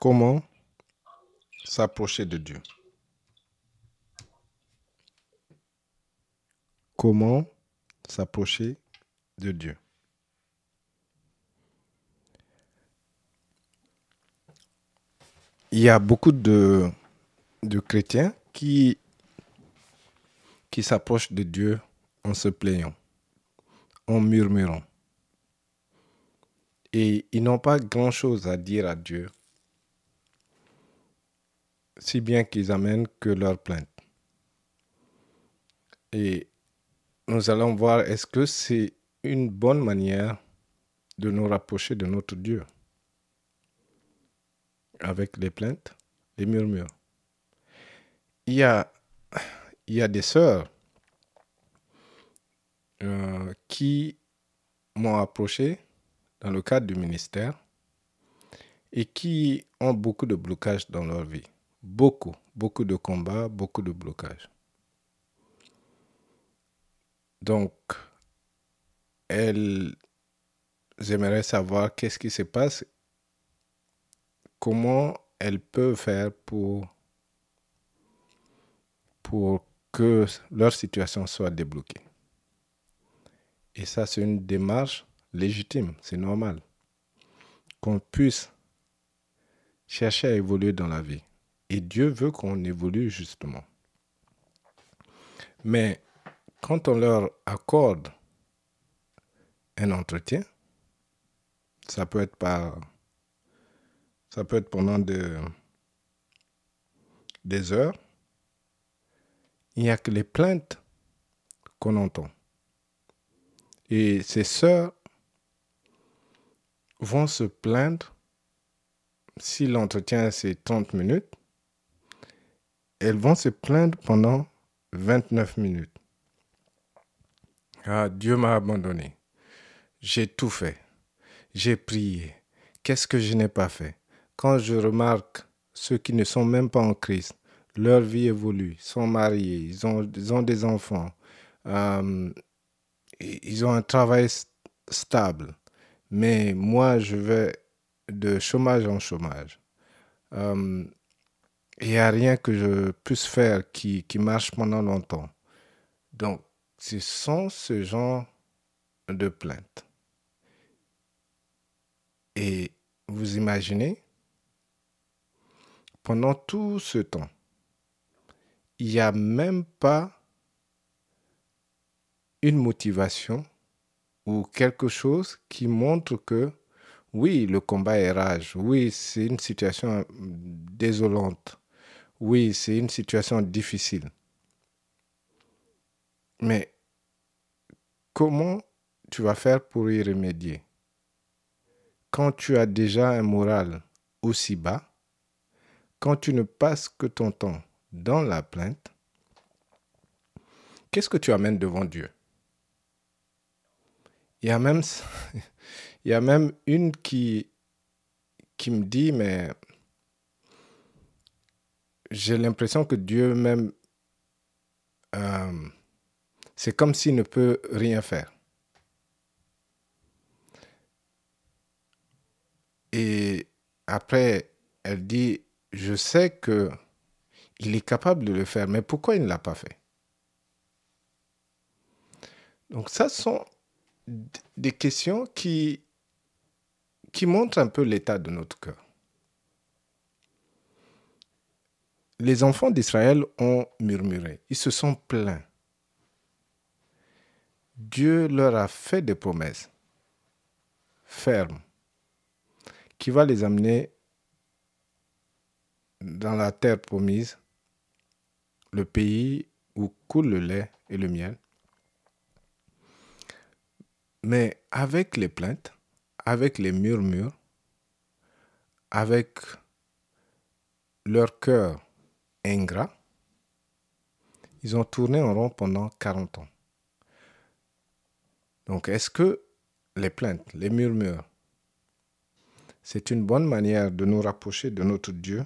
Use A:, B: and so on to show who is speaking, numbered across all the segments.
A: Comment s'approcher de Dieu. Comment s'approcher de Dieu. Il y a beaucoup de, chrétiens qui, qui s'approchent de Dieu en se plaignant, en murmurant. Et ils n'ont pas grand-chose à dire à Dieu, si bien qu'ils amènent que leur plainte. Et nous allons voir est-ce que c'est une bonne manière de nous rapprocher de notre Dieu avec les plaintes, les murmures? Il y a, il y a des sœurs euh, qui m'ont approché dans le cadre du ministère et qui ont beaucoup de blocages dans leur vie. Beaucoup, beaucoup de combats, beaucoup de blocages. Donc, elles aimeraient savoir qu'est-ce qui se passe, comment elles peuvent faire pour, pour que leur situation soit débloquée. Et ça, c'est une démarche légitime, c'est normal. Qu'on puisse chercher à évoluer dans la vie. Et Dieu veut qu'on évolue justement. Mais quand on leur accorde un entretien, ça peut être par ça peut pendant des heures. Il n'y a que les plaintes qu'on entend. Et ces sœurs vont se plaindre si l'entretien c'est 30 minutes. Elles vont se plaindre pendant 29 minutes. Ah, Dieu m'a abandonné. J'ai tout fait. J'ai prié. Qu'est-ce que je n'ai pas fait? Quand je remarque ceux qui ne sont même pas en Christ, leur vie évolue, sont mariés, ils ont, des enfants, euh, ils ont un travail stable. Mais moi, je vais de chômage en chômage. Euh, il n'y a rien que je puisse faire qui, marche pendant longtemps. Donc, ce sont ce genre de plaintes. Et vous imaginez, pendant tout ce temps, il n'y a même pas une motivation ou quelque chose qui montre que oui, le combat est rage, oui, c'est une situation désolante, oui, c'est une situation difficile. Mais comment tu vas faire pour y remédier? Quand tu as déjà un moral aussi bas, quand tu ne passes que ton temps dans la plainte, qu'est-ce que tu amènes devant Dieu? Il y a même, une qui me dit, mais j'ai l'impression que Dieu même, euh, c'est comme s'il ne peut rien faire. Et après, elle dit, je sais que il est capable de le faire, mais pourquoi il ne l'a pas fait? Donc ça sont des questions qui, qui montrent un peu l'état de notre cœur. Les enfants d'Israël ont murmuré, ils se sont plaints. Dieu leur a fait des promesses fermes qui va les amener dans la terre promise, le pays où coule le lait et le miel. Mais avec les plaintes, avec les murmures, avec leur cœur ingrat, ils ont tourné en rond pendant 40 ans. Donc est-ce que les plaintes, les murmures, c'est une bonne manière de nous rapprocher de notre Dieu?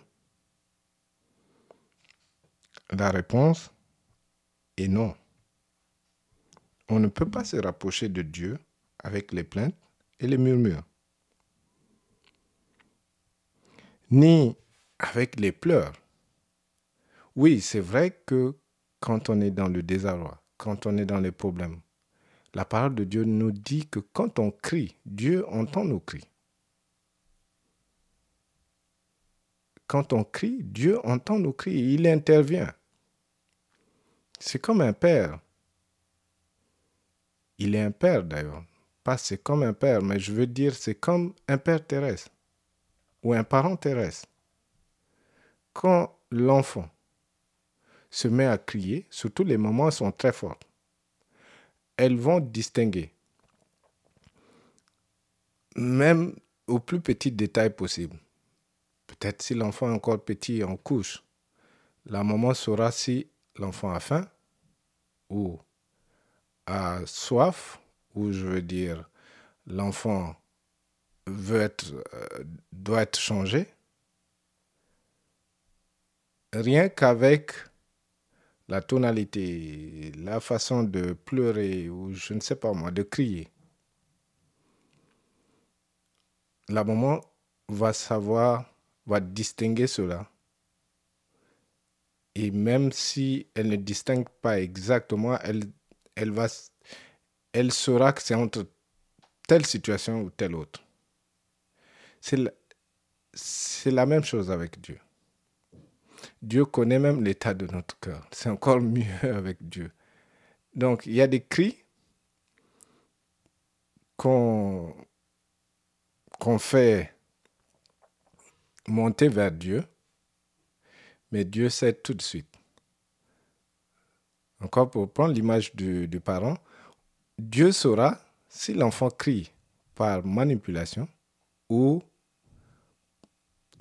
A: La réponse est non. On ne peut pas se rapprocher de Dieu avec les plaintes et les murmures. ni avec les pleurs. Oui, c'est vrai que quand on est dans le désarroi, quand on est dans les problèmes, la parole de Dieu nous dit que quand on crie, Dieu entend nos cris. Quand on crie, Dieu entend nos cris, il intervient. C'est comme un père. Il est un père d'ailleurs. Pas c'est comme un père, mais je veux dire c'est comme un père terrestre ou un parent terrestre. Quand l'enfant se met à crier, surtout les moments sont très forts, elles vont distinguer, même au plus petit détail possible. Peut-être si l'enfant est encore petit en couche, la maman saura si l'enfant a faim ou a soif, ou je veux dire, l'enfant veut euh, doit être changé, rien qu'avec la tonalité, la façon de pleurer ou je ne sais pas moi, de crier. La maman va savoir, va distinguer cela. Et même si elle ne distingue pas exactement, elle, elle, va, elle saura que c'est entre telle situation ou telle autre. C'est la, la même chose avec Dieu. Dieu connaît même l'état de notre cœur. C'est encore mieux avec Dieu. Donc, il y a des cris qu'on fait monter vers Dieu, mais Dieu sait tout de suite. Encore pour prendre l'image du, du parent, Dieu saura si l'enfant crie par manipulation ou,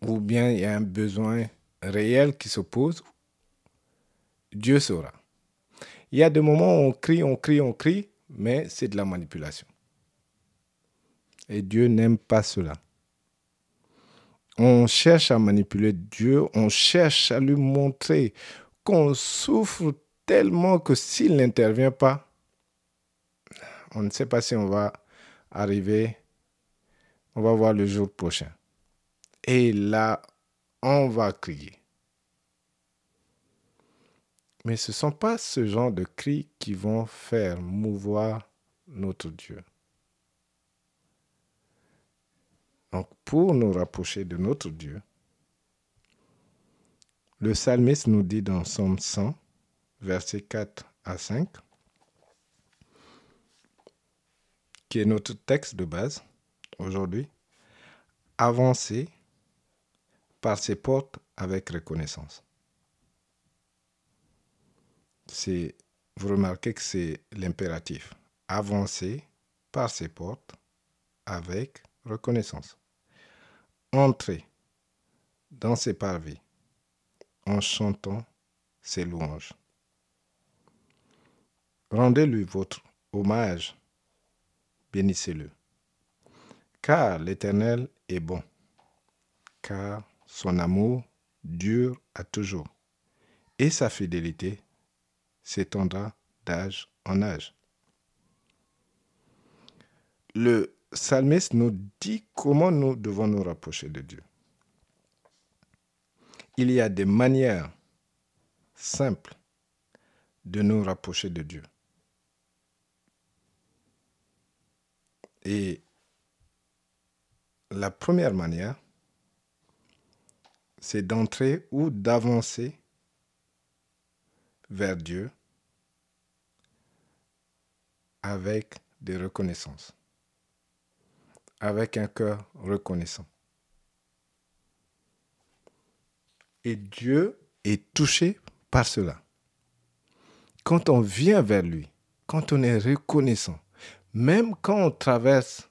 A: ou bien il y a un besoin réel qui s'oppose, Dieu saura. Il y a des moments où on crie, on crie, on crie, mais c'est de la manipulation. Et Dieu n'aime pas cela. On cherche à manipuler Dieu, on cherche à lui montrer qu'on souffre tellement que s'il n'intervient pas, on ne sait pas si on va arriver, on va voir le jour prochain. Et là, on va crier. Mais ce ne sont pas ce genre de cris qui vont faire mouvoir notre Dieu. Donc pour nous rapprocher de notre Dieu, le psalmiste nous dit dans Somme 100, versets 4 à 5, qui est notre texte de base aujourd'hui, avancez par ses portes avec reconnaissance. Vous remarquez que c'est l'impératif. Avancer par ses portes avec reconnaissance. Entrez dans ses parvis en chantant ses louanges. Rendez-lui votre hommage, bénissez-le. Car l'Éternel est bon, car son amour dure à toujours, et sa fidélité s'étendra d'âge en âge. Le psalmiste nous dit comment nous devons nous rapprocher de Dieu. Il y a des manières simples de nous rapprocher de Dieu. Et la première manière, c'est d'entrer ou d'avancer vers Dieu avec des reconnaissances, avec un cœur reconnaissant. Et Dieu est touché par cela. Quand on vient vers lui, quand on est reconnaissant, même quand on traverse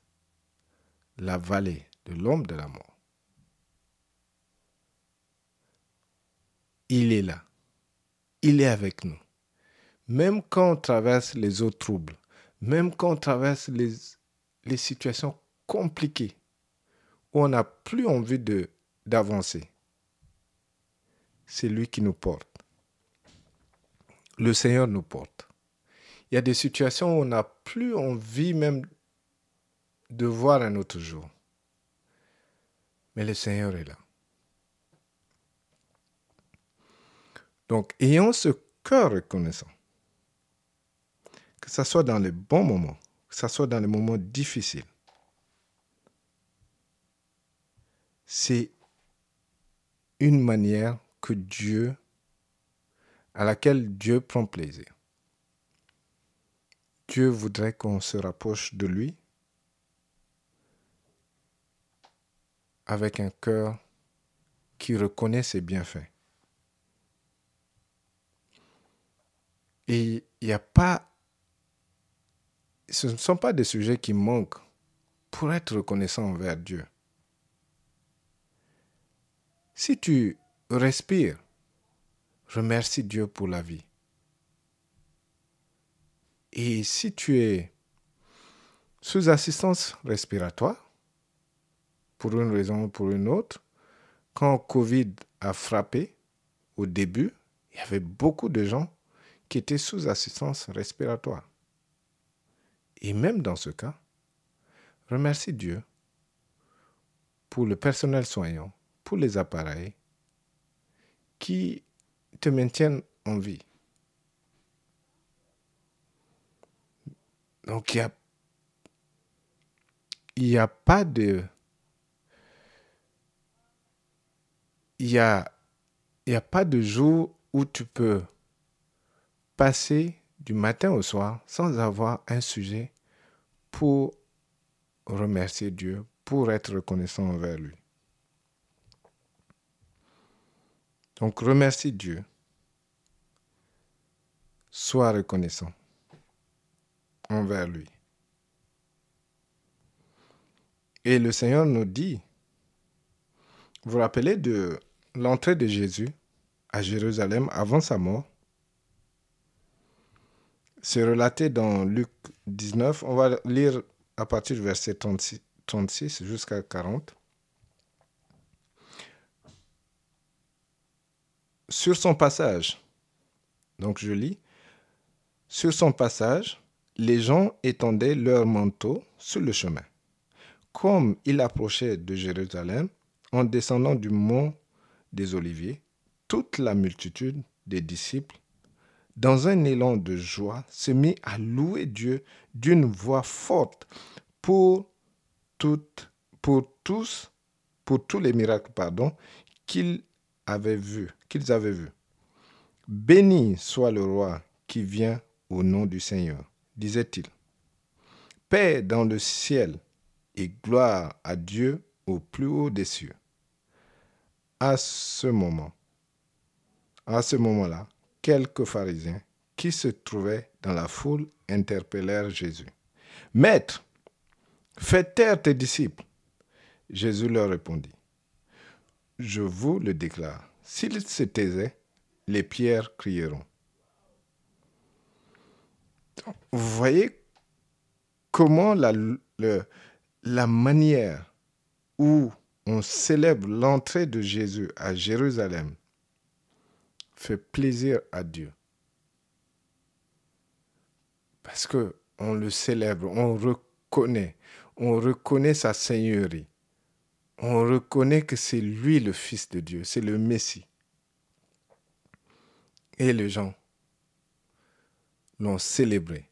A: la vallée de l'ombre de la mort, il est là. Il est avec nous. Même quand on traverse les eaux troubles, même quand on traverse les, situations compliquées, où on n'a plus envie d'avancer, c'est lui qui nous porte. Le Seigneur nous porte. Il y a des situations où on n'a plus envie même de voir un autre jour. Mais le Seigneur est là. Donc, ayons ce cœur reconnaissant. Que ce soit dans les bons moments, que ce soit dans les moments difficiles. C'est une manière que Dieu, à laquelle Dieu prend plaisir. Dieu voudrait qu'on se rapproche de lui avec un cœur qui reconnaît ses bienfaits. Et il n'y a pas... Ce ne sont pas des sujets qui manquent pour être reconnaissant envers Dieu. Si tu respires, remercie Dieu pour la vie. Et si tu es sous assistance respiratoire, pour une raison ou pour une autre, quand Covid a frappé au début, il y avait beaucoup de gens qui étaient sous assistance respiratoire. Et même dans ce cas, remercie Dieu pour le personnel soignant, pour les appareils qui te maintiennent en vie. Donc il n'y a, y a pas de... Il n'y a, y a pas de jour où tu peux passer du matin au soir sans avoir un sujet pour remercier Dieu, pour être reconnaissant envers lui. Donc remercie Dieu. Sois reconnaissant envers lui. Et le Seigneur nous dit, vous vous rappelez de l'entrée de Jésus à Jérusalem avant sa mort? C'est relaté dans Luc 19. On va lire à partir du verset 36, 36 jusqu'à 40. Sur son passage, donc je lis, sur son passage, les gens étendaient leurs manteaux sur le chemin. Comme il approchait de Jérusalem, en descendant du mont des Oliviers, toute la multitude des disciples dans un élan de joie, se mit à louer Dieu d'une voix forte pour, toutes, pour tous, pour tous les miracles, pardon, qu'ils avaient vus, qu'ils avaient vus. Béni soit le roi qui vient au nom du Seigneur, disait-il. Paix dans le ciel et gloire à Dieu au plus haut des cieux. À ce moment, à ce moment-là, quelques pharisiens qui se trouvaient dans la foule interpellèrent Jésus. Maître, fais taire tes disciples. Jésus leur répondit, Je vous le déclare, s'ils se taisaient, les pierres crieront. Vous voyez comment la, manière où on célèbre l'entrée de Jésus à Jérusalem fait plaisir à Dieu. Parce que on le célèbre, on reconnaît, on reconnaît sa seigneurie. On reconnaît que c'est lui le Fils de Dieu, c'est le Messie. Et les gens l'ont célébré.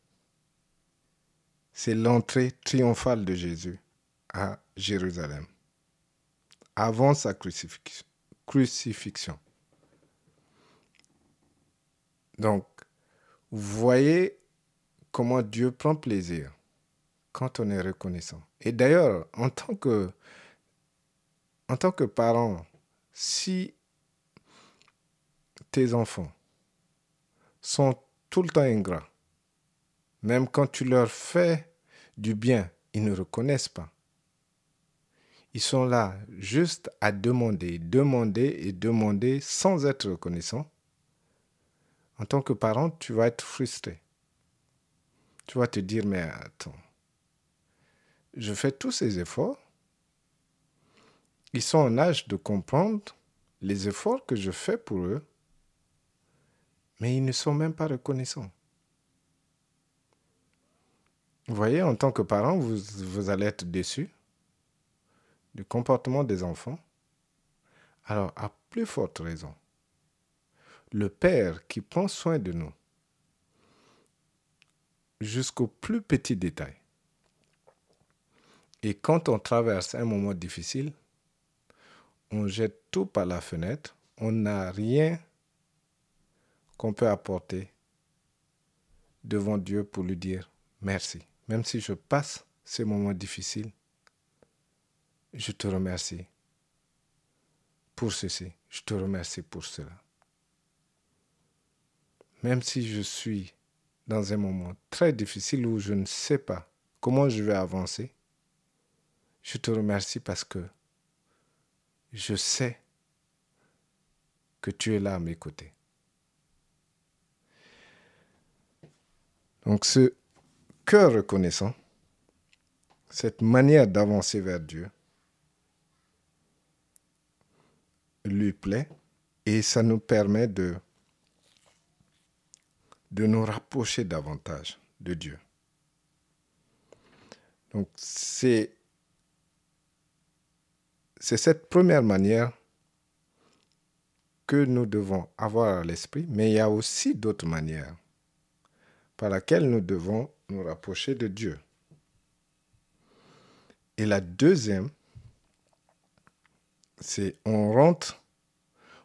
A: C'est l'entrée triomphale de Jésus à Jérusalem, avant sa crucifixion. Donc, vous voyez comment Dieu prend plaisir quand on est reconnaissant. Et d'ailleurs, en tant que en tant que parent, si tes enfants sont tout le temps ingrats, même quand tu leur fais du bien, ils ne reconnaissent pas. Ils sont là juste à demander, demander et demander sans être reconnaissants en tant que parent, tu vas être frustré. Tu vas te dire, mais attends, je fais tous ces efforts. Ils sont en âge de comprendre les efforts que je fais pour eux, mais ils ne sont même pas reconnaissants. Vous voyez, en tant que parent, vous, vous allez être déçu du comportement des enfants. Alors, à plus forte raison, le Père qui prend soin de nous jusqu'au plus petit détail. Et quand on traverse un moment difficile, on jette tout par la fenêtre, on n'a rien qu'on peut apporter devant Dieu pour lui dire merci. Même si je passe ces moments difficiles, je te remercie pour ceci, je te remercie pour cela. Même si je suis dans un moment très difficile où je ne sais pas comment je vais avancer, je te remercie parce que je sais que tu es là à mes côtés. Donc ce cœur reconnaissant, cette manière d'avancer vers Dieu, lui plaît et ça nous permet de, de nous rapprocher davantage de Dieu. Donc c'est c'est cette première manière que nous devons avoir à l'esprit, mais il y a aussi d'autres manières par laquelle nous devons nous rapprocher de Dieu. Et la deuxième, c'est on rentre,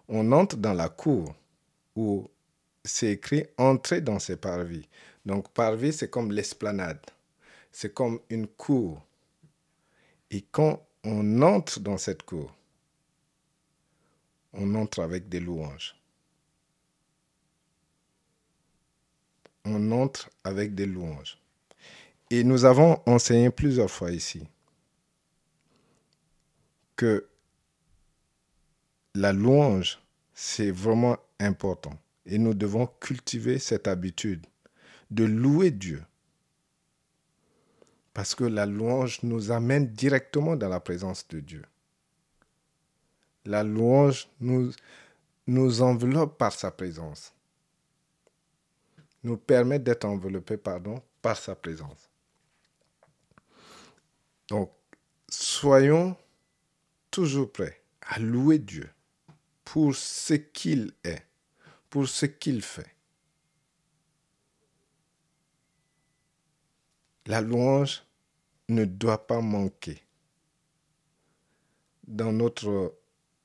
A: on entre dans la cour où c'est écrit entrer dans ses parvis. Donc parvis, c'est comme l'esplanade, c'est comme une cour. Et quand on entre dans cette cour, on entre avec des louanges. On entre avec des louanges. Et nous avons enseigné plusieurs fois ici que la louange, c'est vraiment important. Et nous devons cultiver cette habitude de louer Dieu parce que la louange nous amène directement dans la présence de Dieu. La louange nous, enveloppe par sa présence. Nous permet d'être enveloppés pardon, par sa présence. Donc, soyons toujours prêts à louer Dieu pour ce qu'il est, pour ce qu'il fait. La louange ne doit pas manquer dans notre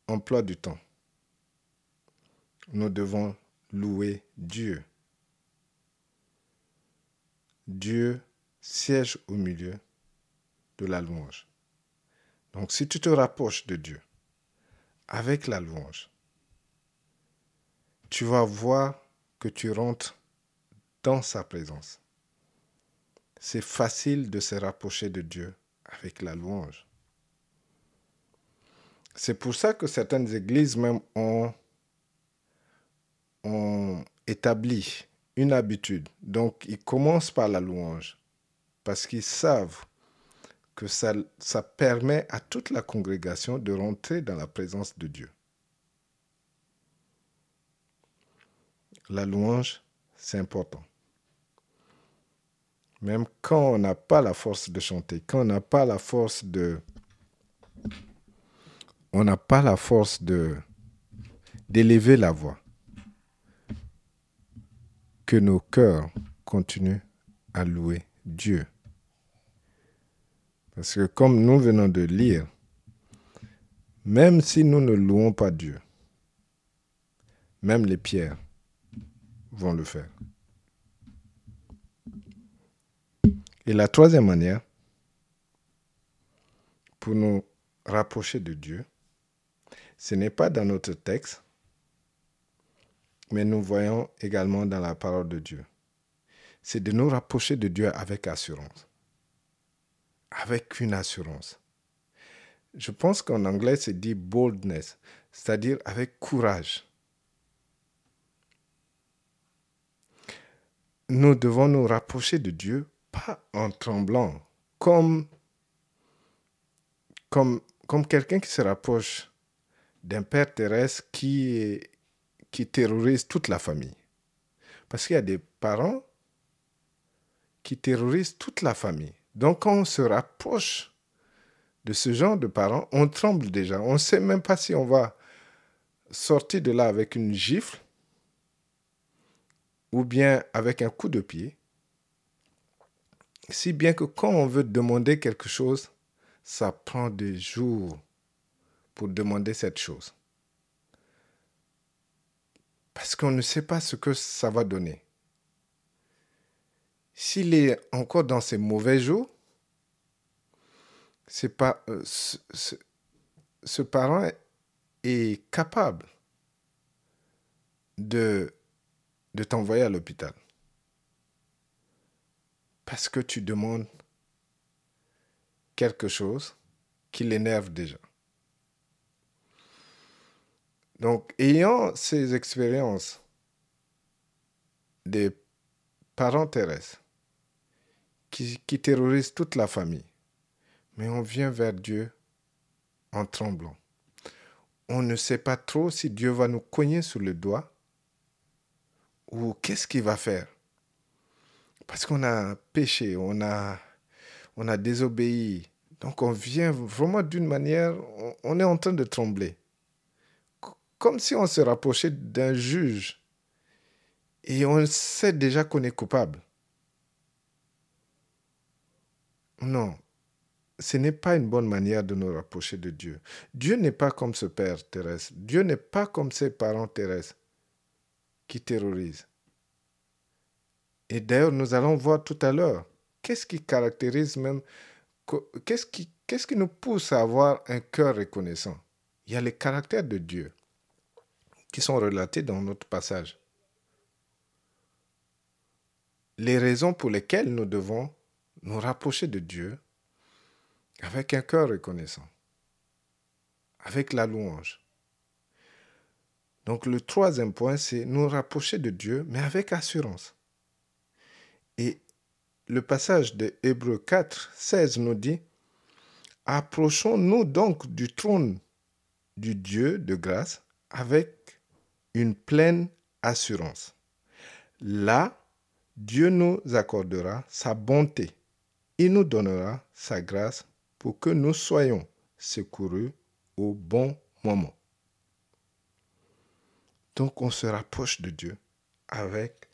A: emploi du temps. Nous devons louer Dieu. Dieu siège au milieu de la louange. Donc si tu te rapproches de Dieu avec la louange, tu vas voir que tu rentres dans sa présence c'est facile de se rapprocher de Dieu avec la louange. C'est pour ça que certaines églises même ont, établi une habitude. Donc, ils commencent par la louange parce qu'ils savent que ça permet à toute la congrégation de rentrer dans la présence de Dieu. La louange, c'est important. Même quand on n'a pas la force de chanter, quand on n'a pas la force de... On n'a pas la force de d'élever la voix. Que nos cœurs continuent à louer Dieu. Parce que comme nous venons de lire, même si nous ne louons pas Dieu, même les pierres vont le faire. Et la troisième manière, pour nous rapprocher de Dieu, ce n'est pas dans notre texte, mais nous voyons également dans la parole de Dieu. C'est de nous rapprocher de Dieu avec assurance. Avec une assurance. Je pense qu'en anglais, c'est dit boldness, c'est-à-dire avec courage. Nous devons nous rapprocher de Dieu pas en tremblant, comme, comme, quelqu'un qui se rapproche d'un père terrestre qui, qui terrorise toute la famille. Parce qu'il y a des parents qui terrorisent toute la famille. Donc quand on se rapproche de ce genre de parents, on tremble déjà. On ne sait même pas si on va sortir de là avec une gifle ou bien avec un coup de pied, si bien que quand on veut demander quelque chose, ça prend des jours pour demander cette chose. Parce qu'on ne sait pas ce que ça va donner. S'il est encore dans ses mauvais jours, c'est pas, euh, ce, parent est capable de, de t'envoyer à l'hôpital. Parce que tu demandes quelque chose qui l'énerve déjà. Donc, ayant ces expériences des parents terrestres qui, qui terrorisent toute la famille, mais on vient vers Dieu en tremblant. On ne sait pas trop si Dieu va nous cogner sur le doigt ou qu'est-ce qu'il va faire? Parce qu'on a péché, on a, on a désobéi. Donc on vient vraiment d'une manière, on est en train de trembler comme si on se rapprochait d'un juge et on sait déjà qu'on est coupable. Non, ce n'est pas une bonne manière de nous rapprocher de Dieu. Dieu n'est pas comme ce Père terrestre. Dieu n'est pas comme ses parents terrestres qui terrorisent. Et d'ailleurs, nous allons voir tout à l'heure, qu'est-ce qui caractérise même, qu'est-ce qui, qu'est-ce qui nous pousse à avoir un cœur reconnaissant? Il y a les caractères de Dieu qui sont relatées dans notre passage. Les raisons pour lesquelles nous devons nous rapprocher de Dieu avec un cœur reconnaissant, avec la louange. Donc le troisième point, c'est nous rapprocher de Dieu, mais avec assurance. Et le passage de Hébreu 4, 16 nous dit, Approchons-nous donc du trône du Dieu de grâce avec une pleine assurance. Là, Dieu nous accordera sa bonté. Il nous donnera sa grâce pour que nous soyons secourus au bon moment. Donc on se rapproche de Dieu avec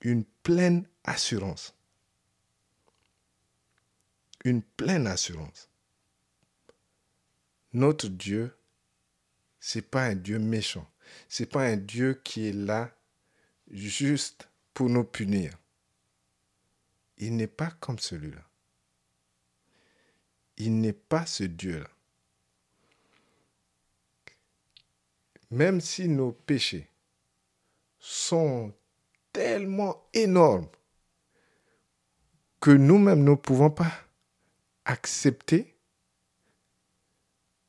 A: une pleine assurance. Une pleine assurance. Notre Dieu, c'est pas un Dieu méchant. C'est pas un Dieu qui est là juste pour nous punir. Il n'est pas comme celui-là. Il n'est pas ce Dieu-là. Même si nos péchés sont tellement énormes que nous-mêmes ne pouvons pas accepter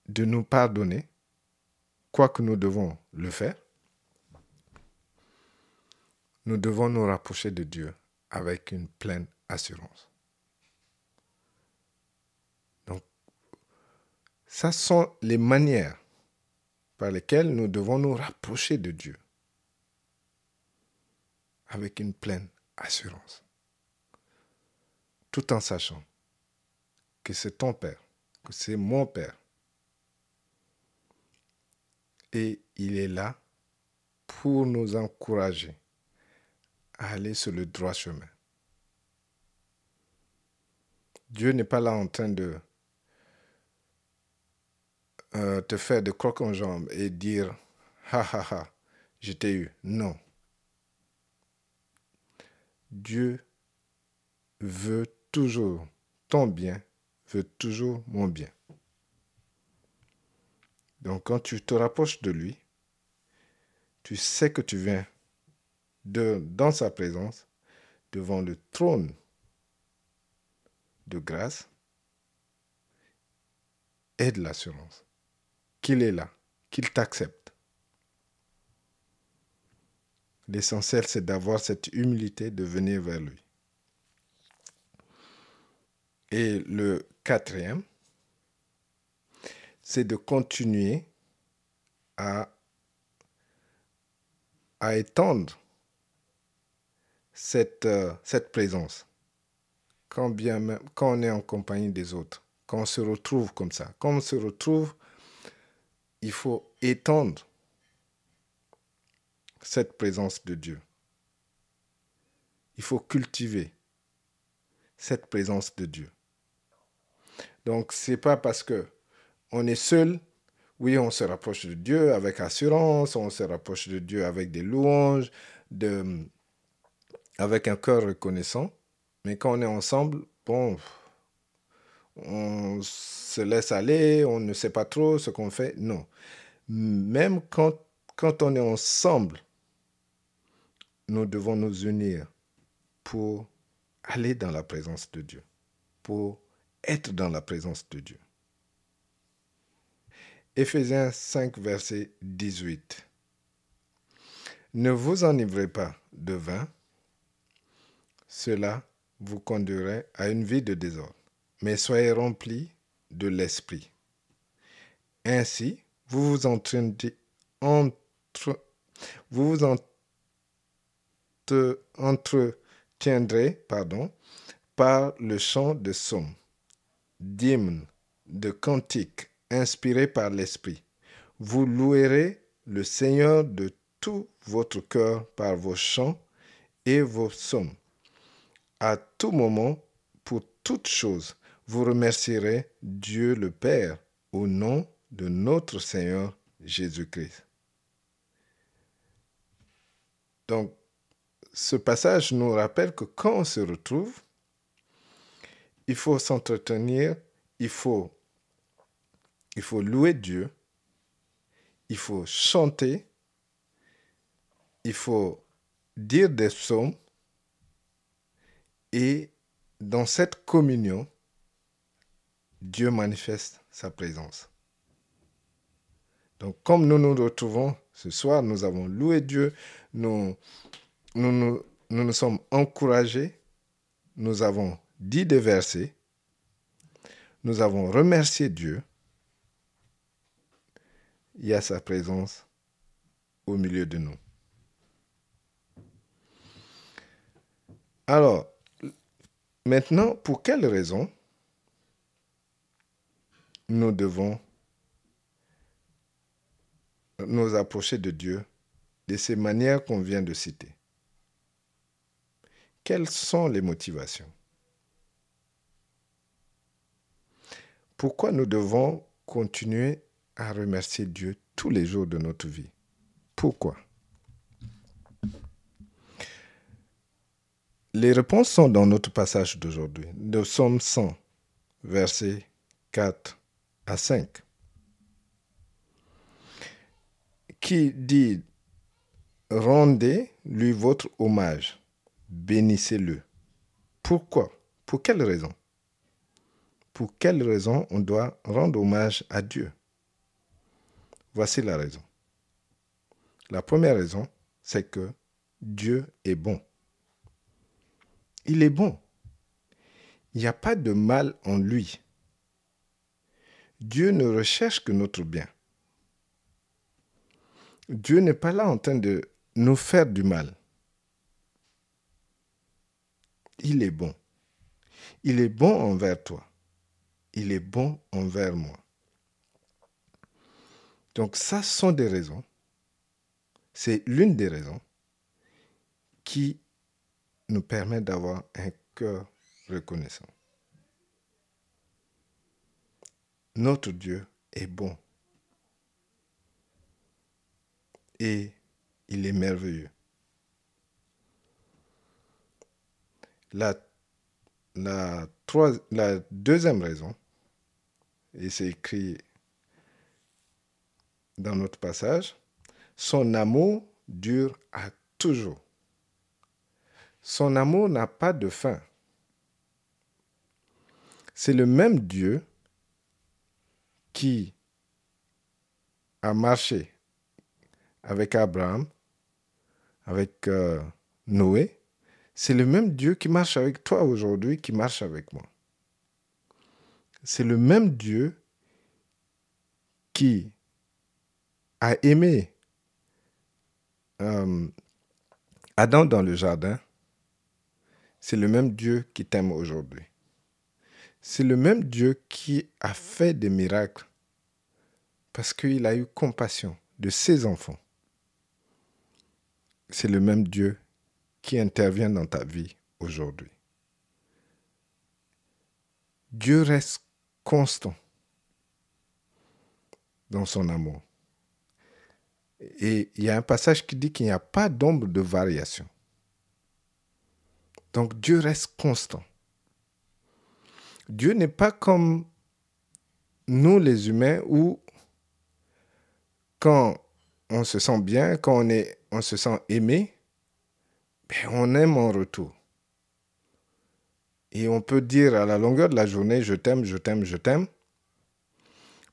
A: de nous pardonner, quoique nous devons le faire, nous devons nous rapprocher de Dieu avec une pleine assurance. Donc, ça sont les manières par lesquelles nous devons nous rapprocher de Dieu avec une pleine assurance, tout en sachant que c'est ton Père, que c'est mon Père, et il est là pour nous encourager à aller sur le droit chemin. Dieu n'est pas là en train de euh, te faire de crocs en jambes et dire ha ha ha, je t'ai eu. Non. Dieu veut toujours ton bien, veut toujours mon bien. Donc quand tu te rapproches de lui, tu sais que tu viens de, dans sa présence, devant le trône de grâce et de l'assurance qu'il est là, qu'il t'accepte. L'essentiel, c'est d'avoir cette humilité de venir vers lui. Et le quatrième, c'est de continuer à, à étendre cette, euh, présence quand, bien même, quand on est en compagnie des autres, quand on se retrouve comme ça. Quand on se retrouve, il faut étendre cette présence de Dieu. Il faut cultiver cette présence de Dieu. Donc, c'est pas parce que on est seul, oui, on se rapproche de Dieu avec assurance, on se rapproche de Dieu avec des louanges, avec un cœur reconnaissant. Mais quand on est ensemble, bon, on se laisse aller, on ne sait pas trop ce qu'on fait. Non. Même quand, on est ensemble, nous devons nous unir pour aller dans la présence de Dieu, pour être dans la présence de Dieu. Éphésiens 5, verset 18. Ne vous enivrez pas de vin, cela vous conduirait à une vie de désordre, mais soyez remplis de l'esprit. Ainsi, vous vous entre, vous, vous entretiendrez pardon, par le chant de psaumes, d'hymnes, de cantiques inspirés par l'Esprit. Vous louerez le Seigneur de tout votre cœur par vos chants et vos psaumes. À tout moment, pour toutes choses, vous remercierez Dieu le Père au nom de notre Seigneur Jésus-Christ. Donc, ce passage nous rappelle que quand on se retrouve, il faut s'entretenir, il faut, il louer Dieu, il faut chanter, il faut dire des psaumes et dans cette communion, Dieu manifeste sa présence. Donc comme nous nous retrouvons ce soir, nous avons loué Dieu, nous nous, nous, sommes encouragés, nous avons dit des versets, nous avons remercié Dieu. Il y a sa présence au milieu de nous. Alors, maintenant, pour quelle raison nous devons nous approcher de Dieu de ces manières qu'on vient de citer. Quelles sont les motivations? Pourquoi nous devons continuer à remercier Dieu tous les jours de notre vie? Pourquoi? Les réponses sont dans notre passage d'aujourd'hui, de Somme 100, versets 4 à 5, qui dit Rendez-lui votre hommage, bénissez-le. Pourquoi? Pour quelle raison? Pour quelle raison on doit rendre hommage à Dieu? Voici la raison. La première raison, c'est que Dieu est bon il est bon. Il n'y a pas de mal en lui. Dieu ne recherche que notre bien. Dieu n'est pas là en train de nous faire du mal. Il est bon. Il est bon envers toi. Il est bon envers moi. Donc ça sont des raisons. C'est l'une des raisons qui nous permet d'avoir un cœur reconnaissant. Notre Dieu est bon et il est merveilleux. La, deuxième raison, et c'est écrit dans notre passage, son amour dure à toujours. Son amour n'a pas de fin. C'est le même Dieu qui a marché avec Abraham, avec euh, Noé. C'est le même Dieu qui marche avec toi aujourd'hui, qui marche avec moi. C'est le même Dieu qui a aimé euh, Adam dans le jardin c'est le même Dieu qui t'aime aujourd'hui. C'est le même Dieu qui a fait des miracles parce qu'il a eu compassion de ses enfants. C'est le même Dieu qui intervient dans ta vie aujourd'hui. Dieu reste constant dans son amour. Et il y a un passage qui dit qu'il n'y a pas d'ombre de variation. Donc Dieu reste constant. Dieu n'est pas comme nous les humains où quand on se sent bien, quand on, est, on se sent aimé, ben on aime en retour. Et on peut dire à la longueur de la journée, je t'aime, je t'aime, je t'aime.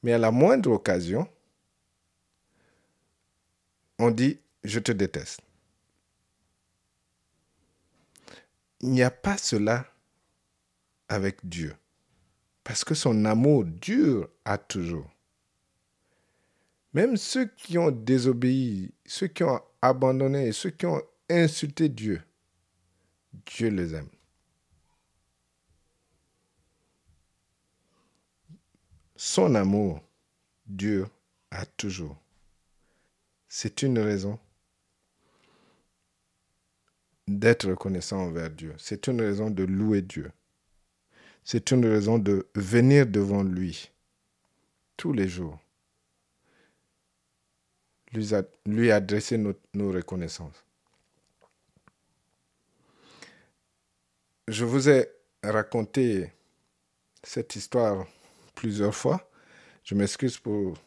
A: Mais à la moindre occasion, on dit, je te déteste. Il n'y a pas cela avec Dieu. Parce que son amour dure à toujours. Même ceux qui ont désobéi, ceux qui ont abandonné, ceux qui ont insulté Dieu, Dieu les aime. Son amour dure à toujours. C'est une raison d'être reconnaissant envers Dieu. C'est une raison de louer Dieu. C'est une raison de venir devant lui tous les jours. Lui, adresser nos, nos reconnaissances. Je vous ai raconté cette histoire plusieurs fois. Je m'excuse pour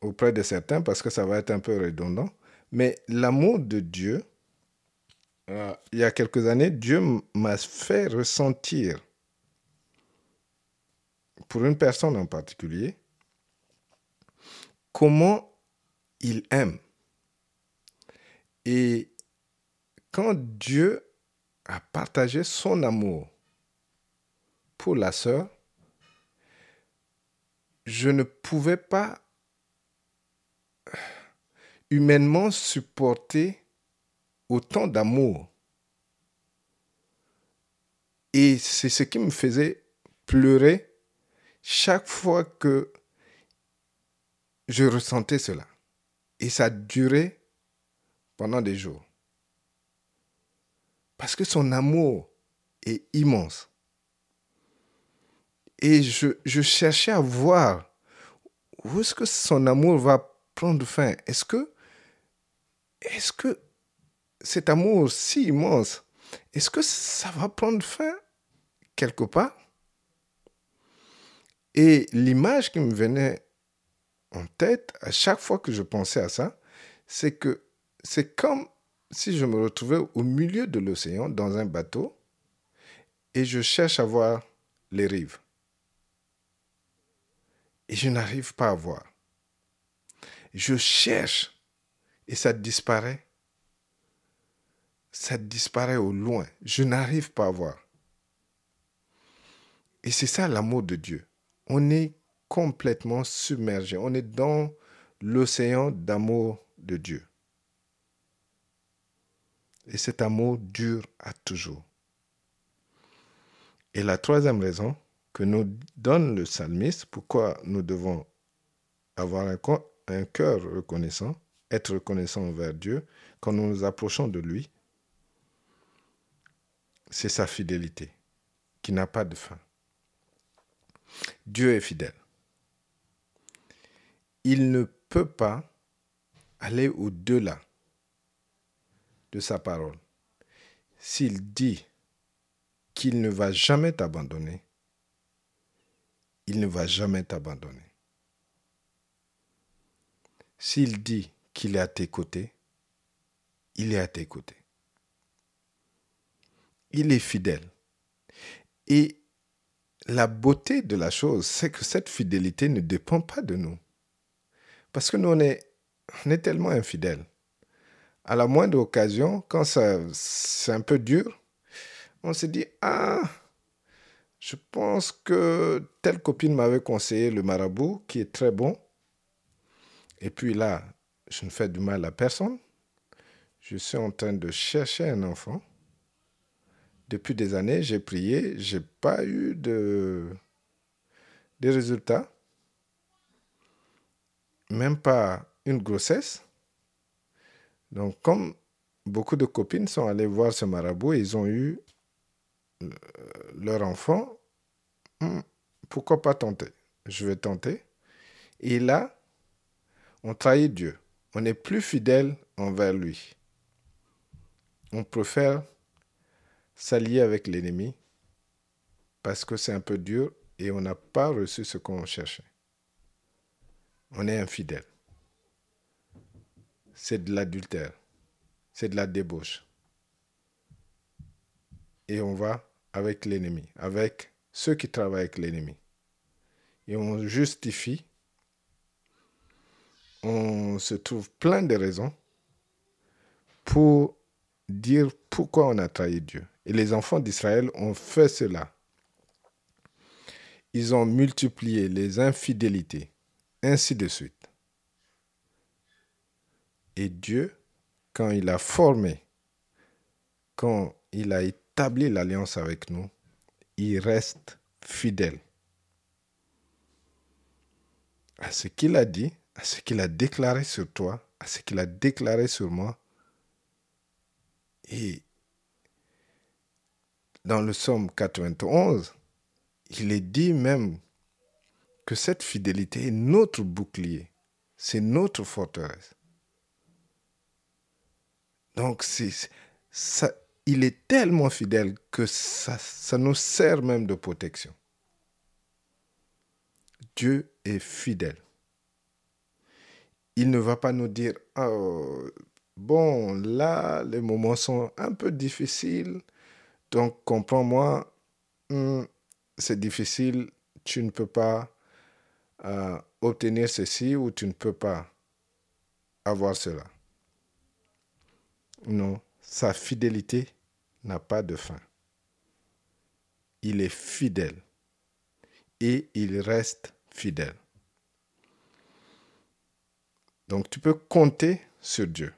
A: auprès de certains parce que ça va être un peu redondant. Mais l'amour de Dieu, euh, il y a quelques années, Dieu m'a fait ressentir, pour une personne en particulier, comment il aime. Et quand Dieu a partagé son amour pour la sœur, je ne pouvais pas humainement supporter autant d'amour. Et c'est ce qui me faisait pleurer chaque fois que je ressentais cela. Et ça durait pendant des jours. Parce que son amour est immense. Et je, cherchais à voir où est-ce que son amour va prendre fin. Est-ce que, est-ce que cet amour si immense, est-ce que ça va prendre fin quelque part? Et l'image qui me venait en tête à chaque fois que je pensais à ça, c'est que c'est comme si je me retrouvais au milieu de l'océan dans un bateau et je cherche à voir les rives. Et je n'arrive pas à voir. Je cherche et ça disparaît. Ça disparaît au loin. Je n'arrive pas à voir. Et c'est ça l'amour de Dieu. On est complètement submergé. On est dans l'océan d'amour de Dieu. Et cet amour dure à toujours. Et la troisième raison que nous donne le psalmiste, pourquoi nous devons avoir un, cœur reconnaissant, être reconnaissant envers Dieu quand nous nous approchons de lui, c'est sa fidélité qui n'a pas de fin. Dieu est fidèle. Il ne peut pas aller au-delà de sa parole. S'il dit qu'il ne va jamais t'abandonner, il ne va jamais t'abandonner. S'il dit qu'il est à tes côtés, il est à tes côtés. Il est fidèle. Et la beauté de la chose, c'est que cette fidélité ne dépend pas de nous. Parce que nous, on est, tellement infidèles. À la moindre occasion, quand c'est un peu dur, on se dit, ah, je pense que telle copine m'avait conseillé le marabout, qui est très bon. Et puis là, je ne fais du mal à personne. Je suis en train de chercher un enfant. Depuis des années, j'ai prié, j'ai pas eu de, de résultats. Même pas une grossesse. Donc, comme beaucoup de copines sont allées voir ce marabout et ils ont eu euh, leur enfant. Hmm, pourquoi pas tenter? Je vais tenter. Et là, on trahit Dieu. On est plus fidèle envers lui. On préfère s'allier avec l'ennemi parce que c'est un peu dur et on n'a pas reçu ce qu'on cherchait. On est infidèle. C'est de l'adultère. C'est de la débauche. Et on va avec l'ennemi, avec ceux qui travaillent avec l'ennemi. Et on justifie, on se trouve plein de raisons pour dire pourquoi on a trahi Dieu. Et les enfants d'Israël ont fait cela. Ils ont multiplié les infidélités, ainsi de suite. Et Dieu, quand il a formé, quand il a établi l'alliance avec nous, il reste fidèle à ce qu'il a dit, à ce qu'il a déclaré sur toi, à ce qu'il a déclaré sur moi. Et dans le psaume 91, il est dit même que cette fidélité est notre bouclier, c'est notre forteresse. Donc, ça, il est tellement fidèle que ça, ça nous sert même de protection. Dieu est fidèle. Il ne va pas nous dire, oh, bon, là, les moments sont un peu difficiles, donc comprends-moi, hmm, c'est difficile, tu ne peux pas obtenir ceci ou tu ne peux pas avoir cela. Non, sa fidélité n'a pas de fin. Il est fidèle et il reste fidèle. Donc tu peux compter sur Dieu.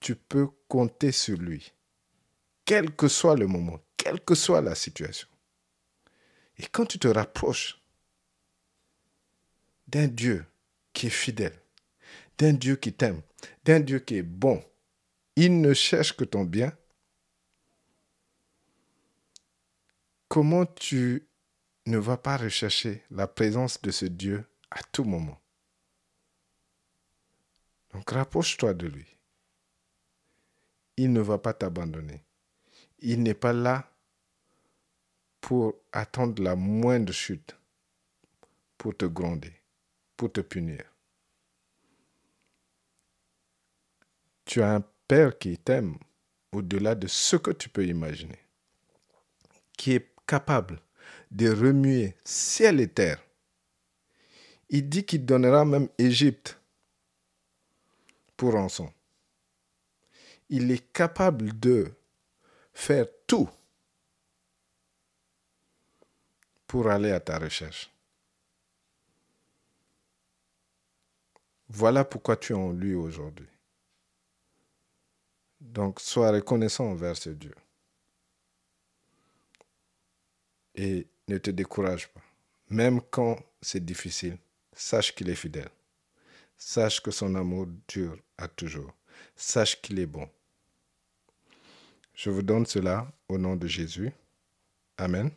A: Tu peux compter sur lui, quel que soit le moment, quelle que soit la situation. Et quand tu te rapproches d'un Dieu qui est fidèle, d'un Dieu qui t'aime, d'un Dieu qui est bon, il ne cherche que ton bien, comment tu ne vas pas rechercher la présence de ce Dieu à tout moment? Donc rapproche-toi de lui. Il ne va pas t'abandonner. Il n'est pas là pour attendre la moindre chute, pour te gronder, pour te punir. Tu as un Père qui t'aime au-delà de ce que tu peux imaginer, qui est capable de remuer ciel et terre. Il dit qu'il donnera même Égypte pour rançon. Il est capable de faire tout pour aller à ta recherche. Voilà pourquoi tu es en lui aujourd'hui. Donc, sois reconnaissant envers ce Dieu. Et ne te décourage pas. Même quand c'est difficile, sache qu'il est fidèle. Sache que son amour dure à toujours. Sache qu'il est bon. Je vous donne cela au nom de Jésus. Amen.